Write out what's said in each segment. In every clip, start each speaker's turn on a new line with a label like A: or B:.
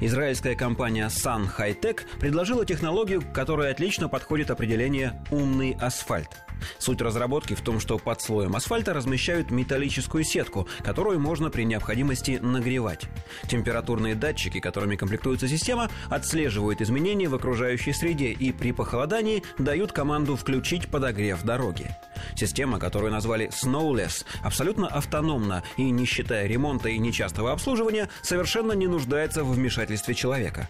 A: Израильская компания Sun High Tech предложила технологию, которая отлично подходит определение «умный асфальт». Суть разработки в том, что под слоем асфальта размещают металлическую сетку, которую можно при необходимости нагревать. Температурные датчики, которыми комплектуется система, отслеживают изменения в окружающей среде и при похолодании дают команду включить подогрев дороги. Система, которую назвали Snowless, абсолютно автономна и, не считая ремонта и нечастого обслуживания, совершенно не нуждается в вмешательстве человека.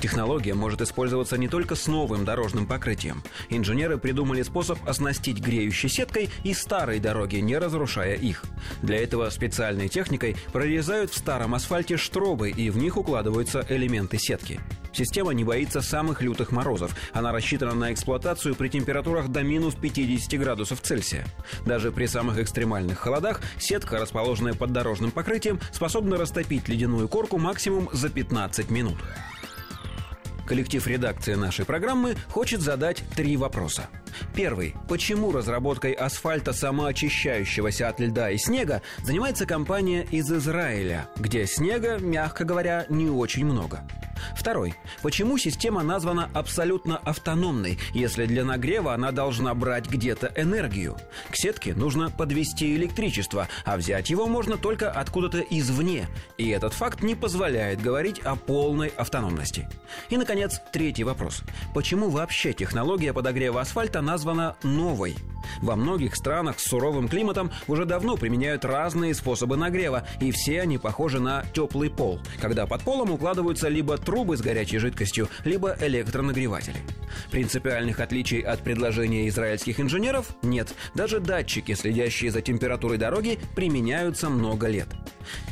A: Технология может использоваться не только с новым дорожным покрытием. Инженеры придумали способ оснастить греющей сеткой и старые дороги, не разрушая их. Для этого специальной техникой прорезают в старом асфальте штробы и в них укладываются элементы сетки. Система не боится самых лютых морозов. Она рассчитана на эксплуатацию при температурах до минус 50 градусов Цельсия. Даже при самых экстремальных холодах сетка, расположенная под дорожным покрытием, способна растопить ледяную корку максимум за 15 минут. Коллектив редакции нашей программы хочет задать три вопроса. Первый. Почему разработкой асфальта самоочищающегося от льда и снега занимается компания из Израиля, где снега, мягко говоря, не очень много? Второй. Почему система названа абсолютно автономной, если для нагрева она должна брать где-то энергию? К сетке нужно подвести электричество, а взять его можно только откуда-то извне. И этот факт не позволяет говорить о полной автономности. И, наконец, третий вопрос. Почему вообще технология подогрева асфальта названа новой? Во многих странах с суровым климатом уже давно применяют разные способы нагрева, и все они похожи на теплый пол, когда под полом укладываются либо трубы с горячей жидкостью, либо электронагреватели. Принципиальных отличий от предложения израильских инженеров нет. Даже датчики, следящие за температурой дороги, применяются много лет.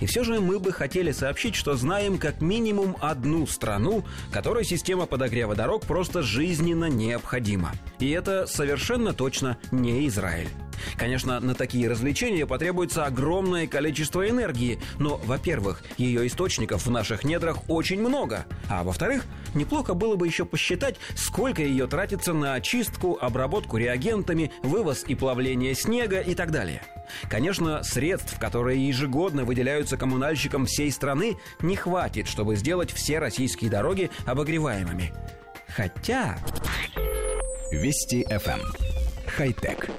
A: И все же мы бы хотели сообщить, что знаем как минимум одну страну, которой система подогрева дорог просто жизненно необходима. И это совершенно точно не Израиль. Конечно, на такие развлечения потребуется огромное количество энергии, но, во-первых, ее источников в наших недрах очень много, а во-вторых, неплохо было бы еще посчитать, сколько ее тратится на очистку, обработку реагентами, вывоз и плавление снега и так далее. Конечно, средств, которые ежегодно выделяются коммунальщикам всей страны, не хватит, чтобы сделать все российские дороги обогреваемыми. Хотя...
B: Вести FM. Хай-тек.